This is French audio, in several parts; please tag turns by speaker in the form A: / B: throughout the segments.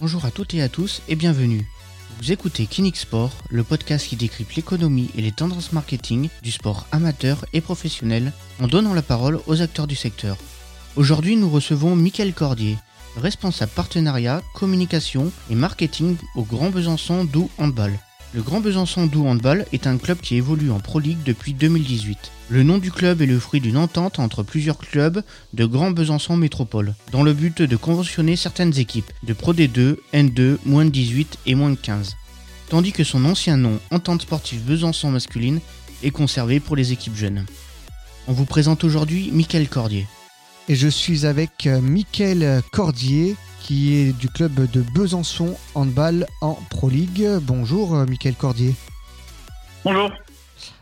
A: Bonjour à toutes et à tous et bienvenue. Vous écoutez Kinix Sport, le podcast qui décrypte l'économie et les tendances marketing du sport amateur et professionnel en donnant la parole aux acteurs du secteur. Aujourd'hui, nous recevons Mickaël Cordier, responsable partenariat, communication et marketing au Grand Besançon Doux Handball. Le Grand Besançon Doux Handball est un club qui évolue en Pro League depuis 2018. Le nom du club est le fruit d'une entente entre plusieurs clubs de Grand Besançon Métropole, dans le but de conventionner certaines équipes de Pro D2, N2, moins de 18 et moins de 15. Tandis que son ancien nom, Entente Sportive Besançon Masculine, est conservé pour les équipes jeunes. On vous présente aujourd'hui Mickaël Cordier.
B: Et je suis avec euh, Mickaël Cordier, qui est du club de Besançon Handball en Pro League. Bonjour euh, Mickaël Cordier.
C: Bonjour.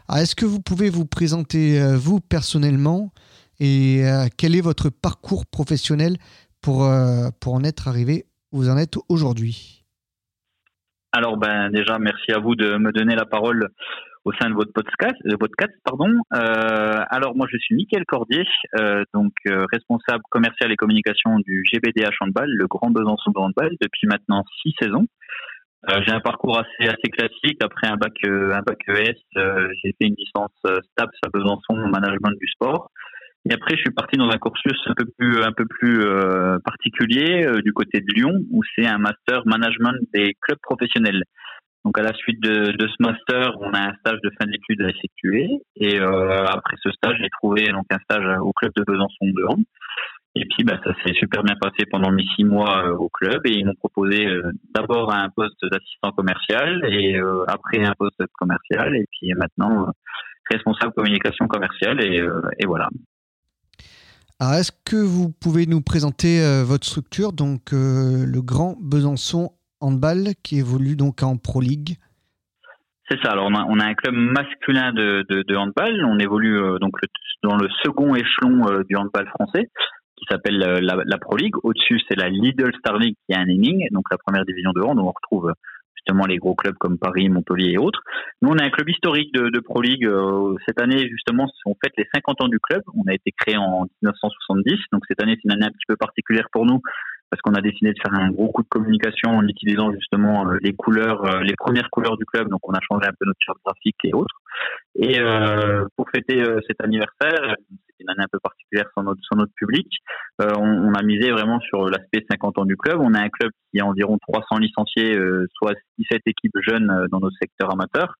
B: Ah, est-ce que vous pouvez vous présenter euh, vous personnellement? Et quel est votre parcours professionnel pour, pour en être arrivé où vous en êtes aujourd'hui?
C: Alors ben déjà merci à vous de me donner la parole au sein de votre podcast. De podcast pardon. Euh, alors moi je suis Mickaël Cordier, euh, donc euh, responsable commercial et communication du GBDH Handball, le Grand Besançon de Handball, depuis maintenant six saisons. Euh, j'ai un parcours assez assez classique. Après un bac un bac ES, j'ai fait une licence STAPS à Besançon en management du sport. Et après, je suis parti dans un cursus un peu plus, un peu plus particulier du côté de Lyon, où c'est un master management des clubs professionnels. Donc à la suite de, ce master, on a un stage de fin d'études à effectuer. Et euh, après ce stage, j'ai trouvé donc un stage au club de Besançon de Hand. Et puis bah, ça s'est super bien passé pendant mes six mois euh, au club. Et ils m'ont proposé euh, d'abord un poste d'assistant commercial et après un poste commercial. Et puis maintenant responsable communication commerciale. Et, et voilà.
B: Alors, est-ce que vous pouvez nous présenter votre structure, donc le Grand Besançon handball qui évolue donc en Pro League.
C: C'est ça. Alors on a, un club masculin de, handball. On évolue euh, donc dans le second échelon euh, du handball français qui s'appelle euh, la, Pro League. Au-dessus, c'est la Lidl Star League qui est un inning, donc la première division de hand où on retrouve justement les gros clubs comme Paris, Montpellier et autres. Nous, on a un club historique de, de Pro League. cette année, justement, on fête les 50 ans du club. On a été créé en 1970, donc cette année, c'est une année un petit peu particulière pour nous parce qu'on a décidé de faire un gros coup de communication en utilisant justement euh, les couleurs, euh, les premières couleurs du club. Donc on a changé un peu notre charte graphique et autres. Et euh, pour fêter cet anniversaire, c'est une année un peu particulière sans notre, sans notre public, on, a misé vraiment sur l'aspect 50 ans du club. On a un club qui a environ 300 licenciés, soit 17 équipes jeunes dans nos secteurs amateurs.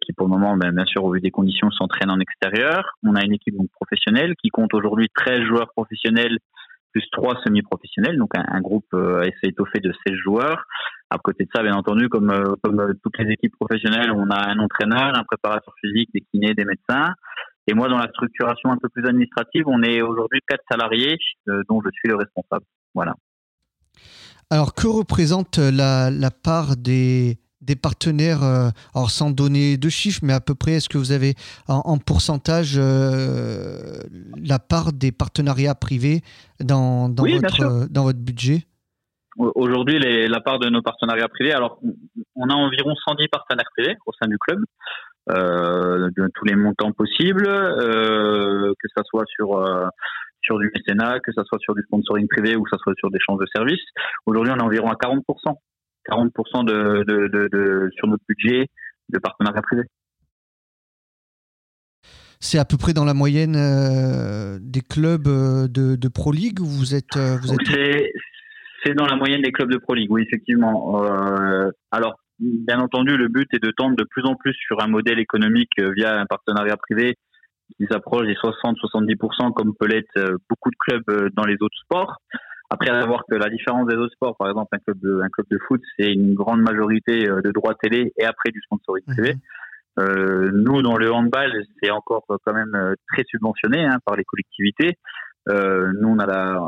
C: qui pour le moment, ben, bien sûr, au vu des conditions, s'entraînent en extérieur. On a une équipe donc, professionnelle qui compte aujourd'hui 13 joueurs professionnels plus trois semi-professionnels, donc un, groupe euh, assez étoffé de 16 joueurs. À côté de ça, bien entendu, comme, euh, comme euh, toutes les équipes professionnelles, on a un entraîneur, un préparateur physique, des kinés, des médecins. Et moi, dans la structuration un peu plus administrative, on est aujourd'hui quatre salariés, dont je suis le responsable. Voilà.
B: Alors, que représente la, la part des, des partenaires, euh, alors sans donner de chiffres, mais à peu près, est-ce que vous avez en, pourcentage euh, la part des partenariats privés dans, dans, votre, dans votre budget?
C: Aujourd'hui, la part de nos partenariats privés, alors on a environ 110 partenaires privés au sein du club, euh, de tous les montants possibles, que ce soit sur sur du mécénat, que ce soit sur du sponsoring privé ou que ce soit sur des changes de services. Aujourd'hui, on est environ à 40% 40% de, de, de, sur notre budget de partenariat privé.
B: C'est à peu près dans la moyenne euh, des clubs euh, de, de, Pro League vous êtes, euh, vous
C: êtes... C'est dans la moyenne des clubs de Pro League, oui, effectivement. alors, bien entendu, le but est de tendre de plus en plus sur un modèle économique via un partenariat privé qui s'approche des 60-70% comme peut l'être beaucoup de clubs dans les autres sports. Après, à voir que la différence des autres sports, par exemple, un club de, un club de foot, c'est une grande majorité euh, de droits télé et après du sponsoring mhm. privé. Euh, nous, dans le handball, c'est encore quand même euh, très subventionné hein, par les collectivités. Euh, nous, on a la,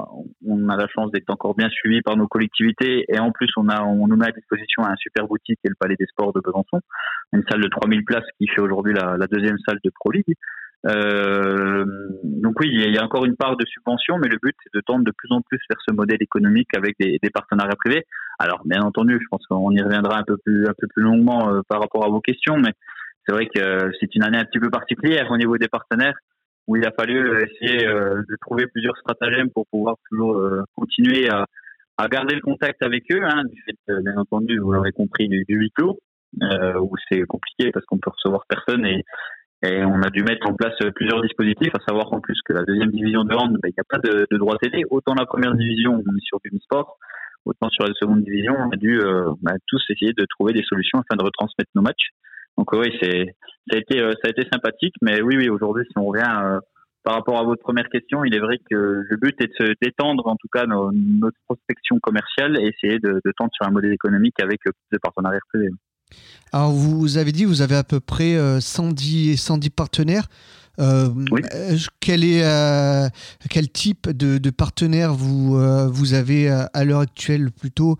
C: on a la chance d'être encore bien suivis par nos collectivités et en plus, on a, on nous met à disposition un super boutique qui est le Palais des Sports de Besançon, une salle de 3000 places qui fait aujourd'hui la, la, deuxième salle de Pro League. Euh, donc oui, il y a encore une part de subvention, mais le but c'est de tendre de plus en plus vers ce modèle économique avec des, des partenariats privés. Alors bien entendu, je pense qu'on y reviendra un peu plus un peu plus longuement euh, par rapport à vos questions, mais c'est vrai que c'est une année un petit peu particulière au niveau des partenaires où il a fallu essayer euh, de trouver plusieurs stratagèmes pour pouvoir toujours continuer à, à garder le contact avec eux, hein, du fait, bien entendu, vous l'aurez compris, du, du huis clos, euh, où c'est compliqué parce qu'on peut recevoir personne et, et on a dû mettre en place plusieurs dispositifs, à savoir en plus que la deuxième division de hand, bah, il n'y a pas de, de droit télé. Autant la première division, on est sur du sport, autant sur la seconde division, on a dû euh, bah, tous essayer de trouver des solutions afin de retransmettre nos matchs. Donc oui, c'est ça a été euh, ça a été sympathique, mais oui oui aujourd'hui si on revient euh, par rapport à votre première question, il est vrai que le but est de se détendre en tout cas notre prospection commerciale et essayer de, de tendre sur un modèle économique avec plus de partenariats privés.
B: Alors vous avez dit vous avez à peu près 110 110 partenaires. Euh, quel, est, euh, quel type de, de partenaire vous, euh, vous avez à l'heure actuelle plutôt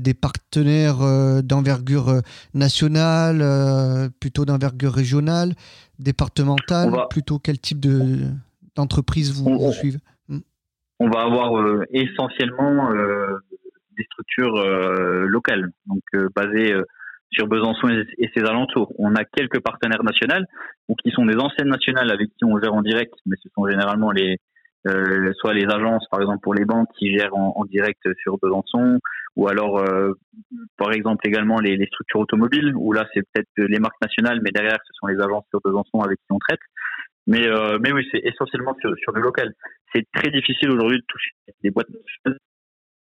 B: des partenaires d'envergure nationale, plutôt d'envergure régionale, départementale, plutôt quel type de, d'entreprise vous, suivez?
C: Hmm. On va avoir essentiellement des structures locales, donc basées sur Besançon et ses alentours. On a quelques partenaires nationaux, qui sont des anciennes nationales avec qui on gère en direct, mais ce sont généralement les euh, soit les agences, par exemple pour les banques, qui gèrent en, direct sur Besançon, ou alors euh, par exemple également les, structures automobiles, où là c'est peut-être les marques nationales, mais derrière ce sont les agences sur Besançon avec qui on traite. Mais euh, mais oui, c'est essentiellement sur, sur le local. C'est très difficile aujourd'hui de toucher des boîtes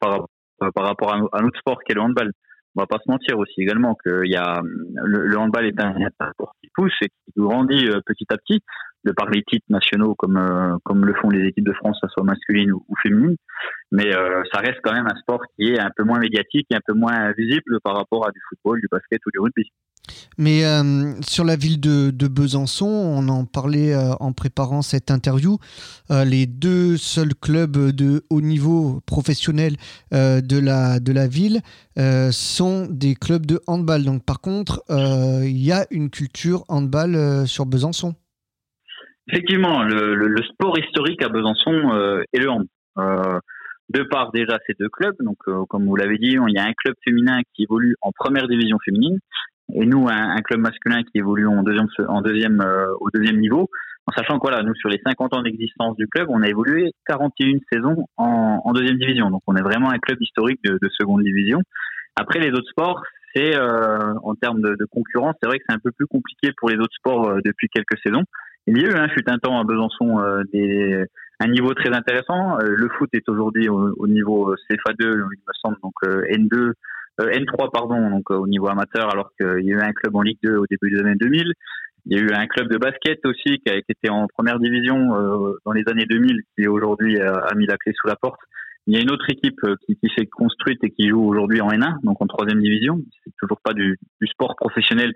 C: par, par rapport à, à notre sport qui est le handball on va pas se mentir aussi également que y a le, handball est un, sport qui pousse et qui grandit euh, petit à petit de par les titres nationaux comme euh, comme le font les équipes de France, que ce soit masculine ou, féminine. Mais euh, ça reste quand même un sport qui est un peu moins médiatique et un peu moins visible par rapport à du football, du basket ou du rugby.
B: Mais euh, sur la ville de, Besançon, on en parlait euh, en préparant cette interview, euh, les deux seuls clubs de haut niveau professionnel de, la, de la ville sont des clubs de handball. Donc par contre, il y a une culture handball sur Besançon.
C: Effectivement, le, sport historique à Besançon est le hand. de part déjà ces deux clubs, donc comme vous l'avez dit, il y a un club féminin qui évolue en première division féminine et nous un, club masculin qui évolue en deuxième en deuxième euh, au deuxième niveau en sachant que voilà nous sur les 50 ans d'existence du club on a évolué 41 saisons en, en, deuxième division. Donc on est vraiment un club historique de, de seconde division. Après les autres sports c'est euh, en termes de, de concurrence c'est vrai que c'est un peu plus compliqué pour les autres sports euh, depuis quelques saisons. Il y a eu hein, fut un temps à Besançon des un niveau très intéressant. Le foot est aujourd'hui au, au, niveau CFA2 il me semble donc N2 euh, N3 pardon, donc euh, au niveau amateur, alors qu'il y a eu un club en Ligue 2 au début des années 2000. Il y a eu un club de basket aussi qui, a, été en première division euh, dans les années 2000, qui aujourd'hui a, mis la clé sous la porte. Il y a une autre équipe qui, qui s'est construite et qui joue aujourd'hui en N1, donc en troisième division. C'est toujours pas du, du sport professionnel,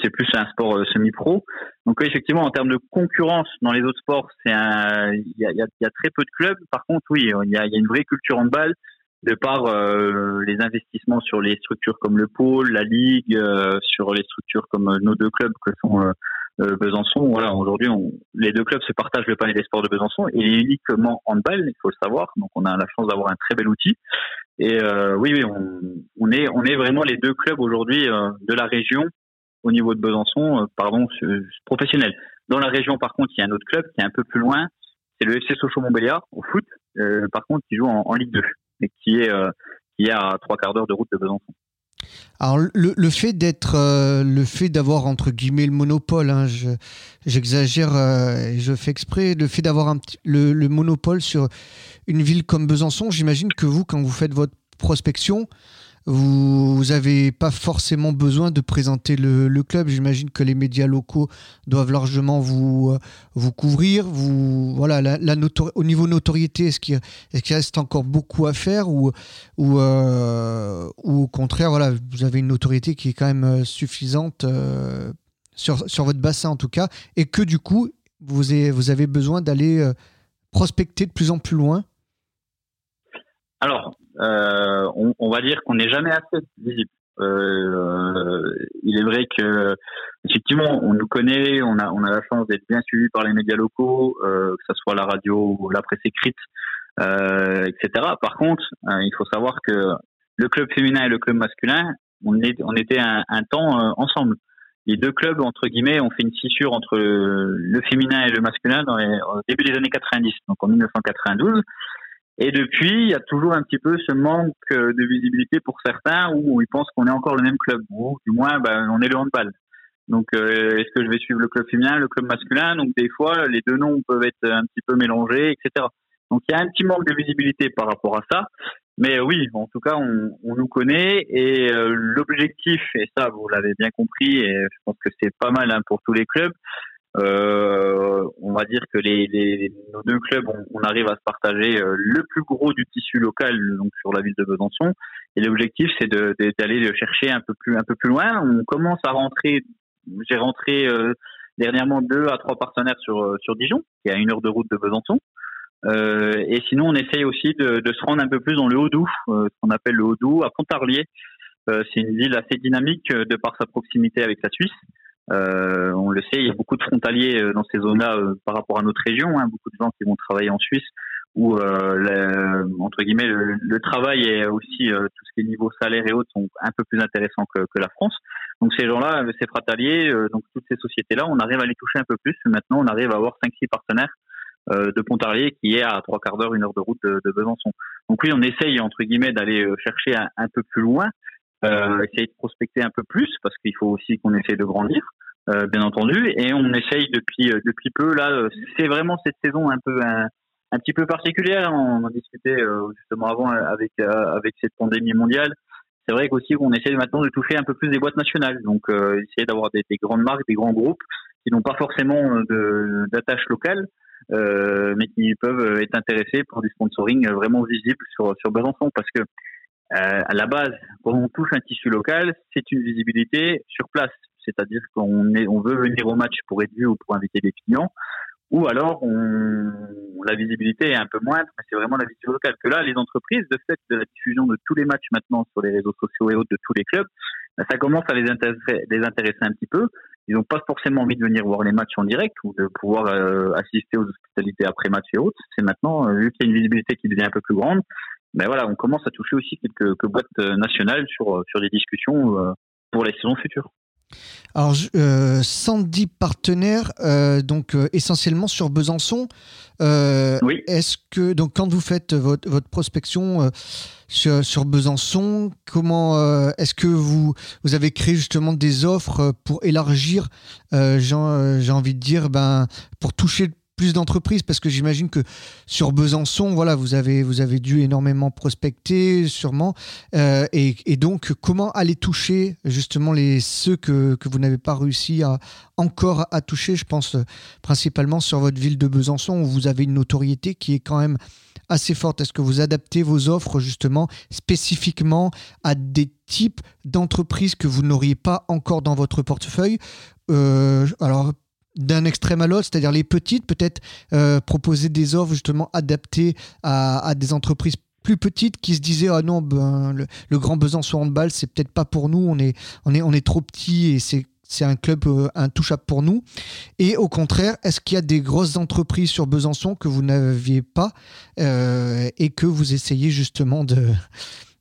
C: c'est plus un sport semi-pro. Donc effectivement, en termes de concurrence dans les autres sports, c'est il y a, y a, très peu de clubs. Par contre, oui, il y a, y a une vraie culture en balle de par euh, les investissements sur les structures comme le pôle, la ligue, euh, sur les structures comme euh, nos deux clubs que sont Besançon. Voilà, aujourd'hui, les deux clubs se partagent le palais des sports de Besançon et uniquement handball, il faut le savoir. Donc, on a la chance d'avoir un très bel outil. Et oui, oui, on, on, est on est vraiment les deux clubs aujourd'hui de la région au niveau de Besançon, pardon, professionnel. Dans la région, par contre, il y a un autre club qui est un peu plus loin. C'est le FC Sochaux-Montbéliard au foot. par contre, qui joue en, en Ligue 2 mais qui est, euh, qui est à trois quarts d'heure de route de Besançon.
B: Alors le, fait d'être, euh, le fait d'avoir entre guillemets le monopole, hein, j'exagère euh, et je fais exprès, le fait d'avoir le, monopole sur une ville comme Besançon, j'imagine que vous, quand vous faites votre prospection, vous n'avez pas forcément besoin de présenter le, club. J'imagine que les médias locaux doivent largement vous, euh, vous couvrir. Vous, voilà, au niveau notoriété, est-ce qu'il est reste encore beaucoup à faire ou, euh, ou au contraire, voilà, vous avez une notoriété qui est quand même euh, suffisante sur, sur votre bassin en tout cas et que du coup, vous avez, vous avez besoin d'aller prospecter de plus en plus loin?
C: Alors, on, on, va dire qu'on n'est jamais assez visible. Euh, il est vrai que effectivement, on nous connaît, on a, on a la chance d'être bien suivi par les médias locaux, euh, que ce soit la radio ou la presse écrite, euh, etc. Par contre, euh, il faut savoir que le club féminin et le club masculin, on, était un, temps euh, ensemble. Les deux clubs, entre guillemets, ont fait une fissure entre le féminin et le masculin au début des années 90, donc en 1992. Et depuis, il y a toujours un petit peu ce manque de visibilité pour certains où ils pensent qu'on est encore le même club, ou du moins ben, on est le handball. Donc, euh, est-ce que je vais suivre le club féminin, le club masculin? Donc, des fois, les deux noms peuvent être un petit peu mélangés, etc. Donc, il y a un petit manque de visibilité par rapport à ça. Mais oui, en tout cas, on, on nous connaît et euh, l'objectif, et ça, vous l'avez bien compris, et je pense que c'est pas mal hein, pour tous les clubs, euh, on va dire que les, les, nos deux clubs, on, arrive à se partager euh, le plus gros du tissu local, donc sur la ville de Besançon. Et l'objectif, c'est d'aller le chercher un peu plus un peu plus loin. On commence à rentrer. J'ai rentré euh, dernièrement deux à trois partenaires sur euh, sur Dijon, qui est à une heure de route de Besançon. et sinon, on essaye aussi de, de, se rendre un peu plus dans le Haut-Doubs, ce qu'on appelle le Haut-Doubs, à Pontarlier. c'est une ville assez dynamique de par sa proximité avec la Suisse. Euh, on le sait, il y a beaucoup de frontaliers euh, dans ces zones-là euh, par rapport à notre région. Hein, beaucoup de gens qui vont travailler en Suisse où euh, entre guillemets le, travail et aussi tout ce qui est niveau salaire et autres sont un peu plus intéressants que, que la France. Donc ces gens-là, ces frontaliers, donc toutes ces sociétés-là, on arrive à les toucher un peu plus. Maintenant, on arrive à avoir 5-6 partenaires de Pontarlier qui est à trois quarts d'heure, une heure de route de, de, Besançon. Donc oui, on essaye entre guillemets d'aller chercher un, peu plus loin, euh, essayer de prospecter un peu plus parce qu'il faut aussi qu'on essaye de grandir. Euh, bien entendu, et on essaye depuis euh, depuis peu. Là, euh, c'est vraiment cette saison un peu un, un petit peu particulière. On en discutait justement avant avec avec cette pandémie mondiale. C'est vrai qu'aussi on essaie maintenant de toucher un peu plus des boîtes nationales, donc essayer d'avoir des, des, grandes marques, des grands groupes qui n'ont pas forcément d'attache locale, mais qui peuvent être intéressés pour du sponsoring vraiment visible sur sur Besançon, parce que à la base, quand on touche un tissu local, c'est une visibilité sur place c'est-à-dire qu'on veut venir au match pour être vu ou pour inviter des clients, ou alors on, la visibilité est un peu moindre, mais c'est vraiment la visibilité locale. Que là, les entreprises, de fait de la diffusion de tous les matchs maintenant sur les réseaux sociaux et autres de tous les clubs, ben, ça commence à les intéresser, les intéresser un petit peu. Ils n'ont pas forcément envie de venir voir les matchs en direct ou de pouvoir euh, assister aux hospitalités après match et autres. C'est maintenant, euh, vu qu'il y a une visibilité qui devient un peu plus grande, ben voilà, on commence à toucher aussi quelques, quelques boîtes euh, nationales sur, sur des discussions pour les saisons futures.
B: Alors, euh, 110 partenaires, euh, donc euh, essentiellement sur Besançon. Euh,
C: oui.
B: Est-ce que, donc, quand vous faites votre, votre prospection sur, sur, Besançon, comment est-ce que vous, vous avez créé justement des offres pour élargir, j'ai envie de dire, ben, pour toucher plus d'entreprises parce que j'imagine que sur Besançon, voilà, vous avez, vous avez dû énormément prospecter, sûrement. Euh, et, donc, comment aller toucher justement les, ceux que, que vous n'avez pas réussi à encore à toucher? Je pense euh, principalement sur votre ville de Besançon où vous avez une notoriété qui est quand même assez forte. Est-ce que vous adaptez vos offres justement spécifiquement à des types d'entreprises que vous n'auriez pas encore dans votre portefeuille? Euh, Alors, d'un extrême à l'autre, c'est-à-dire les petites, peut-être euh, proposer des offres justement adaptées à, des entreprises plus petites qui se disaient ah non ben, le, grand Besançon handball c'est peut-être pas pour nous on est on est on est trop petit et c'est c'est un club euh, intouchable pour nous. Et au contraire, est-ce qu'il y a des grosses entreprises sur Besançon que vous n'aviez pas euh, et que vous essayez justement de,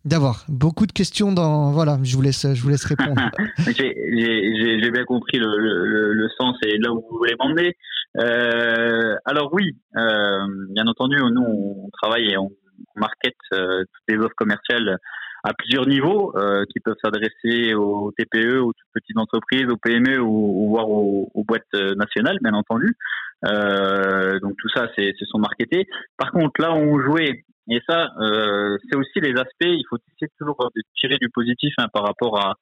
B: d'avoir beaucoup de questions dans voilà je vous laisse je vous laisse répondre.
C: J'ai bien compris le, sens et là où vous voulez m'emmener. Euh, alors oui euh, bien entendu nous on travaille et on, market euh, toutes les offres commerciales à plusieurs niveaux euh, qui peuvent s'adresser aux TPE aux toutes petites entreprises aux PME ou, ou voire aux, boîtes nationales bien entendu. Euh, donc tout ça c'est sont marketés. Par contre là on jouait et ça, euh, c'est aussi les aspects. Il faut essayer toujours de tirer du positif hein, par rapport à,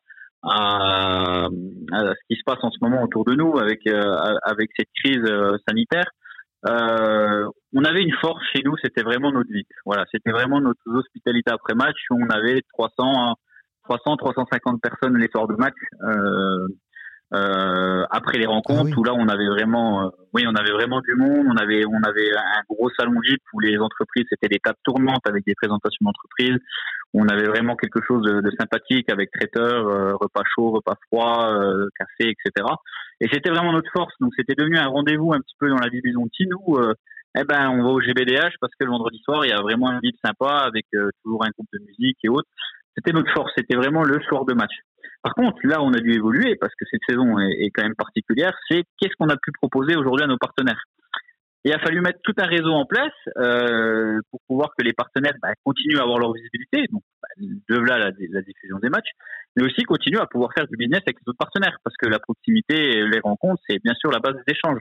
C: à, à, ce qui se passe en ce moment autour de nous avec euh, avec cette crise euh, sanitaire. Euh, on avait une force chez nous, c'était vraiment notre vie. Voilà, c'était vraiment notre hospitalité après match où on avait 300, 300, 350 personnes les soirs de match. Euh, euh, après les rencontres ah où là on avait vraiment euh, oui on avait vraiment du monde. On avait on avait un gros salon VIP où les entreprises c'était des tables tournantes avec des présentations d'entreprises. On avait vraiment quelque chose de, de sympathique avec traiteurs euh, repas chaud repas froid euh, café etc et c'était vraiment notre force. Donc c'était devenu un rendez-vous un petit peu dans la vie Bisonti où eh ben on va au GBDH parce que le vendredi soir il y a vraiment un VIP sympa avec toujours un groupe de musique et autres c'était notre force c'était vraiment le soir de match par contre, là, on a dû évoluer parce que cette saison est, quand même particulière. C'est qu'est-ce qu'on a pu proposer aujourd'hui à nos partenaires il a fallu mettre tout un réseau en place euh, pour pouvoir que les partenaires bah, continuent à avoir leur visibilité, donc bah, de là la, la, diffusion des matchs, mais aussi continuent à pouvoir faire du business avec les autres partenaires, parce que la proximité, les rencontres, c'est bien sûr la base des échanges.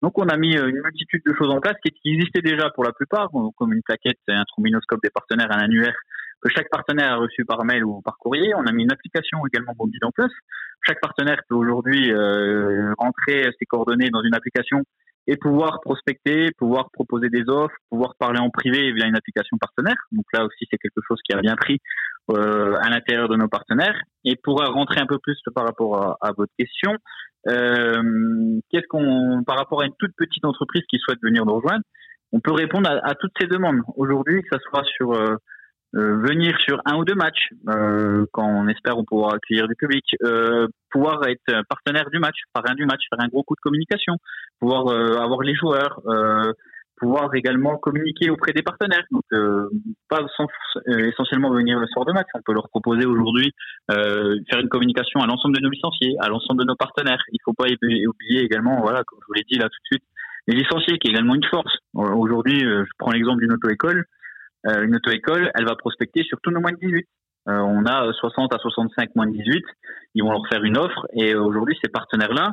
C: Donc on a mis euh, une multitude de choses en place qui, existaient déjà pour la plupart, comme une plaquette, un trombinoscope des partenaires, un annuaire que chaque partenaire a reçu par mail ou par courrier. On a mis une application également mobile en place. Chaque partenaire peut aujourd'hui euh, rentrer ses coordonnées dans une application et pouvoir prospecter, pouvoir proposer des offres, pouvoir parler en privé via une application partenaire. Donc là aussi, c'est quelque chose qui a bien pris euh, à l'intérieur de nos partenaires. Et pour rentrer un peu plus par rapport à, votre question, euh, qu'est-ce qu'on, par rapport à une toute petite entreprise qui souhaite venir nous rejoindre, on peut répondre à, toutes ces demandes. Aujourd'hui, que ce soit sur euh, venir sur un ou deux matchs euh, quand on espère on pourra accueillir du public, euh, pouvoir être partenaire du match, parrain du match, faire un gros coup de communication, pouvoir euh, avoir les joueurs, euh, pouvoir également communiquer auprès des partenaires. Donc pas sans, essentiellement venir le soir de match, on peut leur proposer aujourd'hui faire une communication à l'ensemble de nos licenciés, à l'ensemble de nos partenaires. Il faut pas oublier également, voilà, comme je vous l'ai dit là tout de suite, les licenciés qui est également une force. Aujourd'hui, je prends l'exemple d'une auto-école. Euh, une auto-école, elle va prospecter sur tous nos moins de 18. Euh, on a 60 à 65 moins de 18. Ils vont leur faire une offre. Et aujourd'hui, ces partenaires-là,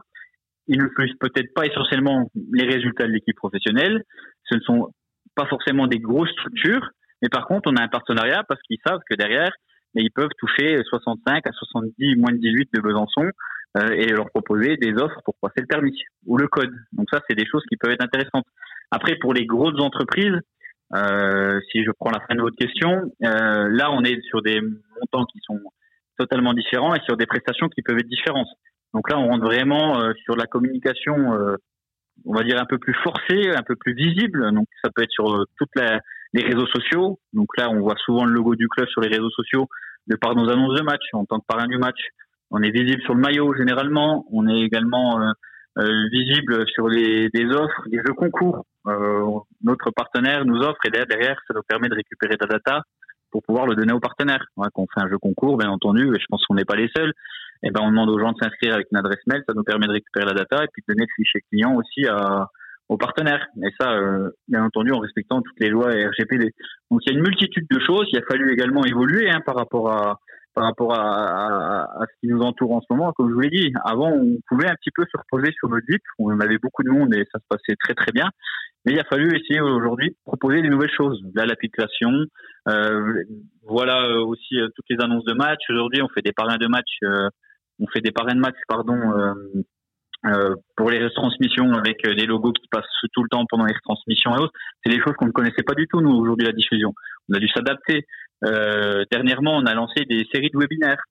C: ils ne plus peut-être pas essentiellement les résultats de l'équipe professionnelle. Ce ne sont pas forcément des grosses structures, mais par contre, on a un partenariat parce qu'ils savent que derrière, mais ils peuvent toucher 65 à 70 moins de 18 de Besançon euh, et leur proposer des offres pour passer le permis ou le code. Donc ça, c'est des choses qui peuvent être intéressantes. Après, pour les grosses entreprises, euh, si je prends la fin de votre question, euh, là, on est sur des montants qui sont totalement différents et sur des prestations qui peuvent être différentes. Donc là, on rentre vraiment euh, sur la communication, euh, on va dire un peu plus forcée, un peu plus visible. Donc ça peut être sur euh, toutes les réseaux sociaux. Donc là, on voit souvent le logo du club sur les réseaux sociaux de par nos annonces de match en tant que parrain du match. On est visible sur le maillot généralement. On est également visible sur les, des offres, des jeux concours. Euh, notre partenaire nous offre et derrière, ça nous permet de récupérer ta data pour pouvoir le donner aux partenaires. Quand on fait un jeu concours, bien entendu, et je pense qu'on n'est pas les seuls, et eh ben on demande aux gens de s'inscrire avec une adresse mail, ça nous permet de récupérer la data et puis de donner le fichier client aussi à, aux partenaires. Et ça, euh, bien entendu, en respectant toutes les lois RGPD. Donc il y a une multitude de choses. Il a fallu également évoluer hein, par rapport à par rapport à, à, à, ce qui nous entoure en ce moment. Comme je vous l'ai dit, avant, on pouvait un petit peu se reposer sur notre VIP. On avait beaucoup de monde et ça se passait très très bien. Mais il a fallu essayer aujourd'hui de proposer des nouvelles choses. Là, l'application, euh, voilà euh, aussi euh, toutes les annonces de match. Aujourd'hui, on fait des parrains de match, euh, on fait des parrains de match, pardon, euh, pour les retransmissions avec des logos qui passent tout le temps pendant les retransmissions et autres. C'est des choses qu'on ne connaissait pas du tout nous aujourd'hui la diffusion. On a dû s'adapter. Euh, dernièrement, on a lancé des séries de webinaires.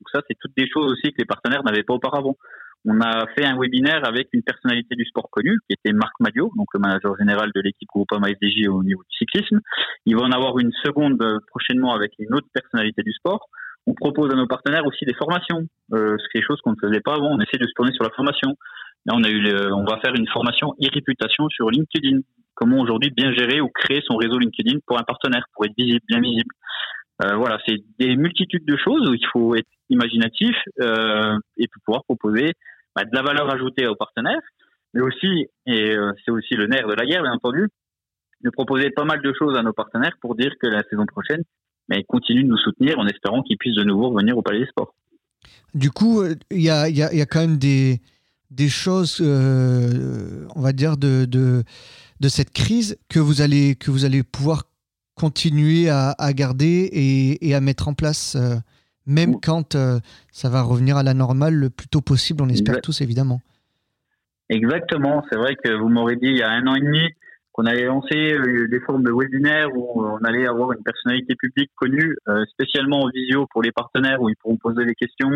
C: Donc ça, c'est toutes des choses aussi que les partenaires n'avaient pas auparavant. On a fait un webinaire avec une personnalité du sport connu, qui était Marc Madio, donc le manager général de l'équipe Groupama SDJ au niveau du cyclisme. Il va en avoir une seconde euh, prochainement avec une autre personnalité du sport. On propose à nos partenaires aussi des formations, euh, c'est quelque chose qu'on ne faisait pas avant. On essaie de se tourner sur la formation. Là, on a eu, on va faire une formation e-réputation sur LinkedIn. Comment aujourd'hui bien gérer ou créer son réseau LinkedIn pour un partenaire, pour être visible, bien visible. Euh, voilà, c'est des multitudes de choses où il faut être imaginatif euh, et pouvoir proposer bah, de la valeur ajoutée aux partenaires, mais aussi, et euh, c'est aussi le nerf de la guerre, bien entendu, de proposer pas mal de choses à nos partenaires pour dire que la saison prochaine, mais ils continuent de nous soutenir en espérant qu'ils puissent de nouveau revenir au Palais des Sports.
B: Du coup, il y a, y, a, y a, quand même des, des choses, euh, on va dire, de, de, de, cette crise que vous allez, que vous allez pouvoir continuer à, garder et, à mettre en place, euh, même quand euh, ça va revenir à la normale le plus tôt possible, on espère tous évidemment.
C: Exactement, c'est vrai que vous m'aurez dit il y a un an et demi qu'on allait lancer euh, des formes de webinaires où on allait avoir une personnalité publique connue, spécialement en visio pour les partenaires, où ils pourront poser des questions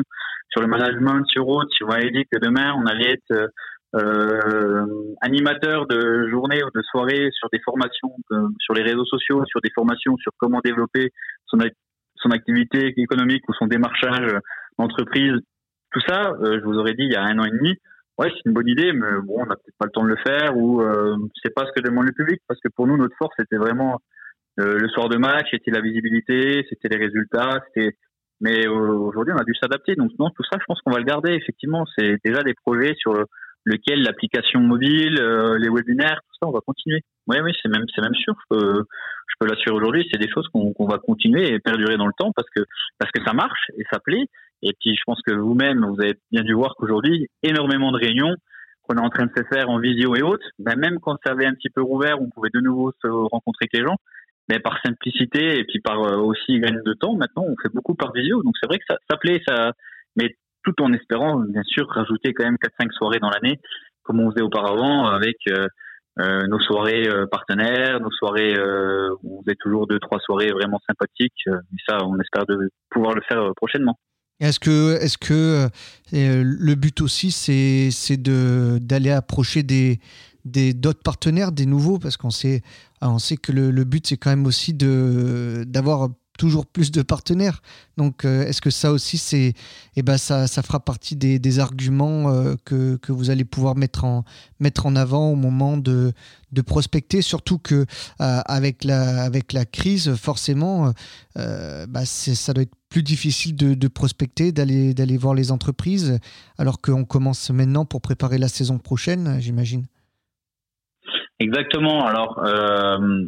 C: sur le management, sur autre. Si vous m'avez dit que demain on allait être euh, animateur de journée ou de soirée sur des formations sur les réseaux sociaux, sur des formations sur comment développer son, son activité économique ou son démarchage d'entreprise. Tout ça, euh, je vous aurais dit il y a un an et demi, ouais, c'est une bonne idée, mais bon, on n'a peut-être pas le temps de le faire ou euh, c'est pas ce que demande le public parce que pour nous, notre force, c'était vraiment euh, le soir de match, c'était la visibilité, c'était les résultats, c'était mais aujourd'hui, on a dû s'adapter. Donc non, tout ça, je pense qu'on va le garder. Effectivement, c'est déjà des projets sur lequel l'application mobile, les webinaires, tout ça, on va continuer. Oui, oui, c'est même, c'est même sûr. Je peux, je peux l'assurer aujourd'hui. C'est des choses qu'on va continuer et perdurer dans le temps parce que parce que ça marche et ça plaît. Et puis, je pense que vous-même, vous avez bien dû voir qu'aujourd'hui, énormément de réunions qu'on est en train de se faire en visio et autres, ben même quand ça avait un petit peu rouvert, on pouvait de nouveau se rencontrer avec les gens, mais par simplicité et puis par euh, aussi gagne de temps, maintenant on fait beaucoup par visio. Donc c'est vrai que ça, ça plaît, ça, mais tout en espérant bien sûr rajouter quand même 4-5 soirées dans l'année, comme on faisait auparavant avec euh, euh, nos soirées partenaires, nos soirées, on faisait toujours deux trois soirées vraiment sympathiques. et ça, on espère de pouvoir le faire prochainement.
B: Est-ce que, est-ce que euh, le but aussi, c'est, c'est de, d'aller approcher des, d'autres partenaires, des nouveaux Parce qu'on sait, on sait que le, le but, c'est quand même aussi d'avoir toujours plus de partenaires. Donc, euh, est-ce que ça aussi, c'est, eh ben, ça, ça fera partie des, des arguments euh, que, que, vous allez pouvoir mettre en, mettre en avant au moment de, de prospecter, surtout que euh, avec, la, avec la crise, forcément, bah, ça doit être plus difficile de, prospecter, d'aller, d'aller voir les entreprises, alors qu'on commence maintenant pour préparer la saison prochaine, j'imagine.
C: Exactement. Alors,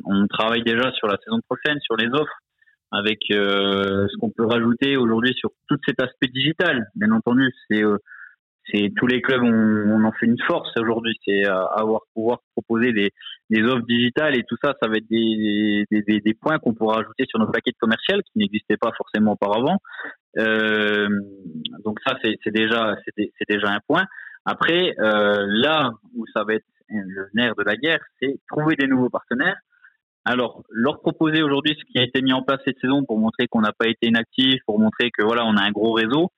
C: on travaille déjà sur la saison prochaine, sur les offres avec euh, ce qu'on peut rajouter aujourd'hui sur tout cet aspect digital. Bien entendu, c'est euh, c'est tous les clubs on, on, en fait une force aujourd'hui, c'est avoir pouvoir proposer des, des offres digitales et tout ça, ça va être des, des, des points qu'on pourra ajouter sur nos paquets commerciaux qui n'existaient pas forcément auparavant. Euh, donc ça c'est déjà c'est déjà un point. Après euh, là où ça va être le nerf de la guerre, c'est trouver des nouveaux partenaires alors, leur proposer aujourd'hui ce qui a été mis en place cette saison pour montrer qu'on n'a pas été inactif, pour montrer que voilà, on a un gros réseau.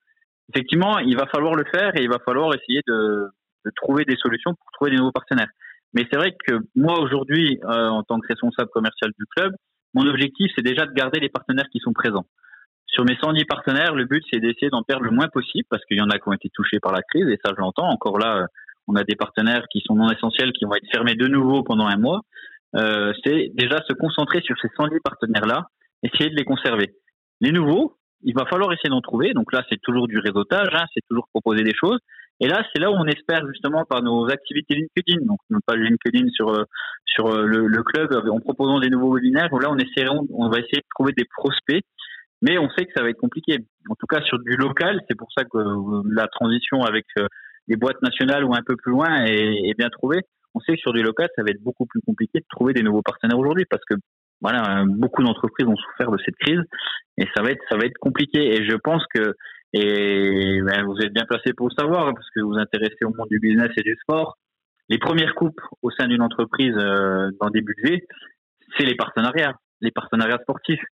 C: Effectivement, il va falloir le faire et il va falloir essayer de, trouver des solutions pour trouver des nouveaux partenaires. Mais c'est vrai que moi aujourd'hui, euh, en tant que responsable commercial du club, mon objectif c'est déjà de garder les partenaires qui sont présents. Sur mes 110 partenaires, le but c'est d'essayer d'en perdre le moins possible parce qu'il y en a qui ont été touchés par la crise et ça je l'entends. Encore là, on a des partenaires qui sont non essentiels qui vont être fermés de nouveau pendant un mois. Euh, c'est déjà se concentrer sur ces 110 partenaires-là, essayer de les conserver. Les nouveaux, il va falloir essayer d'en trouver. Donc là, c'est toujours du réseautage, hein, c'est toujours proposer des choses. Et là, c'est là où on espère justement par nos activités LinkedIn, donc notre page LinkedIn sur euh, sur euh, le, le, club, en proposant des nouveaux webinaires. Là, on on va essayer de trouver des prospects, mais on sait que ça va être compliqué. En tout cas, sur du local, c'est pour ça que la transition avec les boîtes nationales ou un peu plus loin est, est bien trouvée on sait que sur du local, ça va être beaucoup plus compliqué de trouver des nouveaux partenaires aujourd'hui parce que voilà, beaucoup d'entreprises ont souffert de cette crise et ça va être ça va être compliqué. Et je pense que et ben, vous êtes bien placé pour le savoir parce que vous vous intéressez au monde du business et du sport. Les premières coupes au sein d'une entreprise euh, dans des budgets, c'est les partenariats, les partenariats sportifs.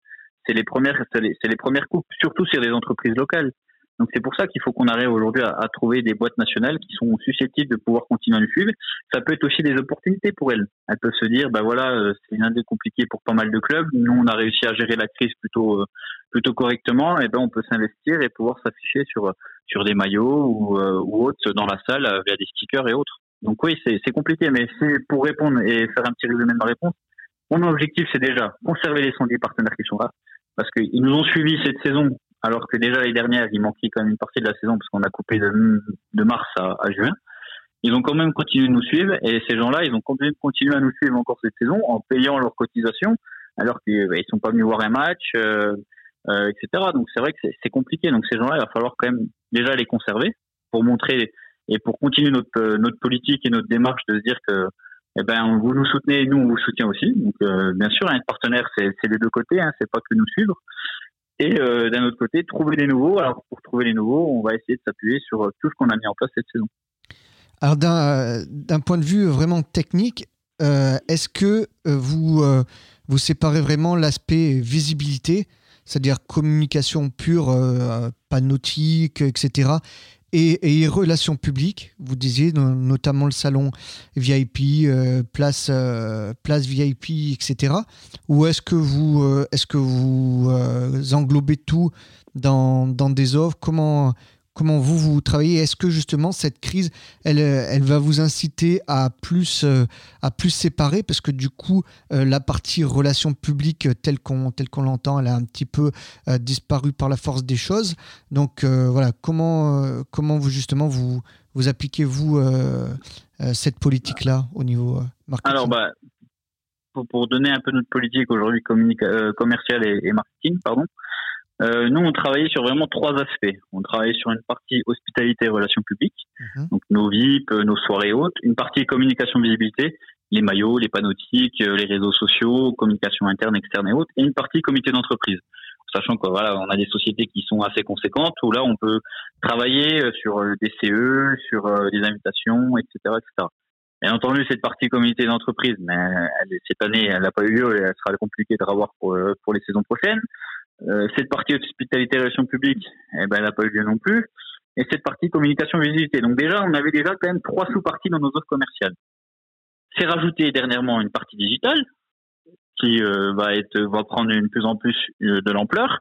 C: C'est les premières, c'est les, les, premières coupes, surtout sur les entreprises locales. Donc c'est pour ça qu'il faut qu'on arrive aujourd'hui à, trouver des boîtes nationales qui sont susceptibles de pouvoir continuer à nous suivre. Ça peut être aussi des opportunités pour elles. Elles peuvent se dire, bah voilà, euh, c'est une année compliquée pour pas mal de clubs. Nous, on a réussi à gérer la crise plutôt euh, plutôt correctement. Et ben on peut s'investir et pouvoir s'afficher sur sur des maillots ou, euh, ou autres dans la salle via des stickers et autres. Donc oui, c'est compliqué, mais c'est pour répondre et faire un petit résumé de ma réponse. Mon objectif, c'est déjà conserver les 110 partenaires qui sont là, parce qu'ils nous ont suivis cette saison alors que déjà les dernières, il manquait quand même une partie de la saison parce qu'on a coupé de, mars à, juin. Ils ont quand même continué de nous suivre et ces gens-là, ils ont continué à nous suivre encore cette saison en payant leurs cotisations alors qu'ils bah, sont pas venus voir un match, euh, euh, etc. Donc c'est vrai que c'est compliqué. Donc ces gens-là, il va falloir quand même déjà les conserver pour montrer et pour continuer notre euh, notre politique et notre démarche de se dire que eh ben vous nous soutenez, nous on vous soutient aussi. Donc bien sûr, un partenaire, c'est des deux côtés, hein, c'est pas que nous suivre. Et euh, d'un autre côté, trouver des nouveaux. Alors pour trouver les nouveaux, on va essayer de s'appuyer sur euh, tout ce qu'on a mis en place cette saison.
B: Alors d'un euh, point de vue vraiment technique, est-ce que vous, vous séparez vraiment l'aspect visibilité, c'est-à-dire communication pure, pas nautique, etc., et, relations publiques, vous disiez notamment le salon VIP, euh, place, euh, place VIP, etc. Ou est-ce que vous, euh, est-ce que vous englobez tout dans, dans, des offres comment, comment vous vous travaillez Est-ce que justement cette crise, elle, elle va vous inciter à plus, à plus séparer? Parce que du coup, la partie relations publiques telle qu'on l'entend, elle a un petit peu disparu par la force des choses. Donc voilà, comment comment vous justement vous vous appliquez vous cette politique là au niveau marketing?
C: Alors bah pour, donner un peu notre politique aujourd'hui euh, commerciale et, marketing, pardon. Euh, nous, on travaillait sur vraiment trois aspects. On travaillait sur une partie hospitalité et relations publiques, mhm. donc nos VIP, nos soirées hautes, une partie communication visibilité, les maillots, les panotiques, euh, les réseaux sociaux, communication interne, externe et autres, et une partie comité d'entreprise. Sachant que voilà, on a des sociétés qui sont assez conséquentes où là, on peut travailler sur des CE, sur des invitations, etc., etc. Bien entendu, cette partie communauté d'entreprise, mais cette année, elle n'a pas eu lieu et elle sera compliquée de revoir pour, euh, pour les saisons prochaines. Euh, cette partie hospitalité et relations publiques, eh ben, elle n'a pas eu lieu non plus. Et cette partie communication visibilité. Donc déjà, on avait déjà quand même trois sous-parties dans nos offres commerciales. C'est rajouté dernièrement une partie digitale qui euh, va être va prendre une plus en plus de l'ampleur.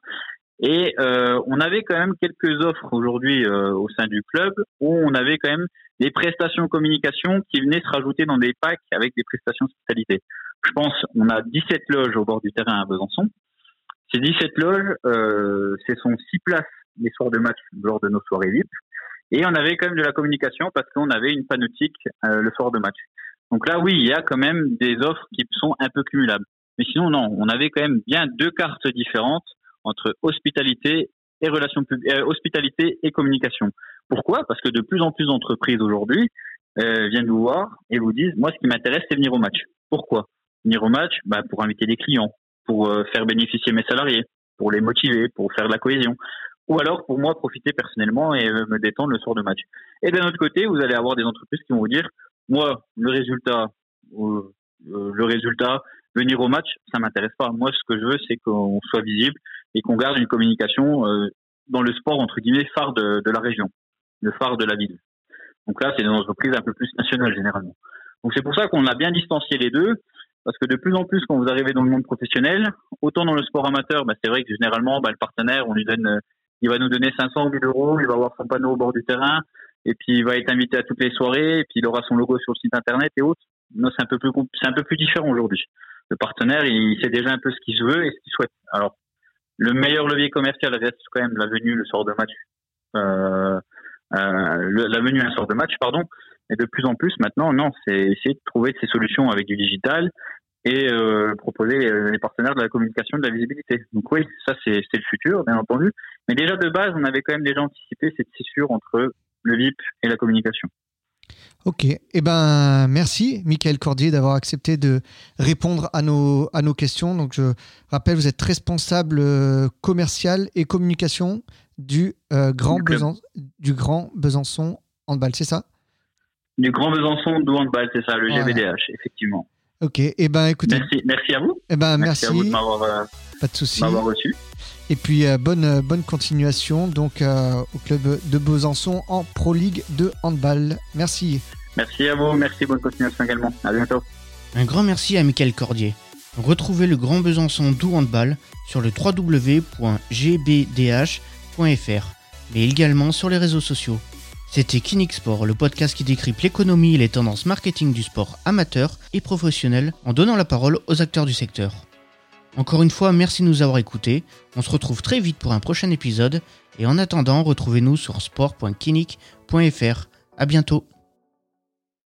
C: Et euh, on avait quand même quelques offres aujourd'hui euh, au sein du club où on avait quand même des prestations communication qui venaient se rajouter dans des packs avec des prestations spécialité. Je pense on a 17 loges au bord du terrain à Besançon. Ces 17 loges, euh, ce sont 6 places les soirs de match lors de nos soirées VIP. Et on avait quand même de la communication parce qu'on avait une panotique euh, le soir de match. Donc là, oui, il y a quand même des offres qui sont un peu cumulables. Mais sinon, non, on avait quand même bien deux cartes différentes entre hospitalité et relations euh, hospitalité et communication. Pourquoi? Parce que de plus en plus d'entreprises aujourd'hui euh, viennent nous voir et vous disent moi ce qui m'intéresse c'est venir au match. Pourquoi? Venir au match bah, pour inviter des clients, pour euh, faire bénéficier mes salariés, pour les motiver, pour faire de la cohésion ou alors pour moi profiter personnellement et me détendre le soir de match. Et d'un autre côté, vous allez avoir des entreprises qui vont vous dire moi le résultat le résultat venir au match, ça m'intéresse pas. Moi, ce que je veux, c'est qu'on soit visible et qu'on garde une communication euh, dans le sport entre guillemets phare de, de, la région, le phare de la ville. Donc là, c'est des entreprises un peu plus nationales généralement. Donc c'est pour ça qu'on a bien distancié les deux, parce que de plus en plus, quand vous arrivez dans le monde professionnel, autant dans le sport amateur, bah, c'est vrai que généralement, bah, le partenaire, on lui donne, euh, il va nous donner 500 ou 1000 euros, il va avoir son panneau au bord du terrain, et puis il va être invité à toutes les soirées, et puis il aura son logo sur le site internet et autres. Non, c'est un peu plus, c'est un peu plus différent aujourd'hui le partenaire, il sait déjà un peu ce qu'il veut et ce qu'il souhaite. Alors, le meilleur levier commercial reste quand même la venue le soir de match. Euh, euh, la venue un soir de match, pardon. Et de plus en plus maintenant, non, c'est essayer de trouver ces solutions avec du digital et euh, proposer les partenaires de la communication, de la visibilité. Donc oui, ça c'est le futur, bien entendu. Mais déjà de base, on avait quand même déjà anticipé cette fissure entre le VIP et la communication.
B: Ok, eh ben merci Michael Cordier d'avoir accepté de répondre à nos, à nos questions. Donc je rappelle, vous êtes responsable euh, commercial et communication du, euh, grand, du grand Besançon Handball, c'est ça?
C: Du Grand Besançon Handball, c'est ça, le GVDH, effectivement.
B: Ok, eh ben écoutez.
C: Merci, merci à vous.
B: Eh ben
C: merci, à vous de m'avoir
B: euh,
C: reçu.
B: Et puis euh, bonne, euh, bonne continuation donc euh, au club de Besançon en Pro League de handball. Merci.
C: Merci à vous, merci, bonne continuation également. À bientôt.
A: Un grand merci à Michael Cordier. Retrouvez le Grand Besançon Doux Handball sur le www.gbdh.fr, mais également sur les réseaux sociaux. C'était Kinix Sport, le podcast qui décrypte l'économie et les tendances marketing du sport amateur et professionnel en donnant la parole aux acteurs du secteur. Encore une fois, merci de nous avoir écoutés. On se retrouve très vite pour un prochain épisode. Et en attendant, retrouvez-nous sur sport.kinic.fr. À bientôt.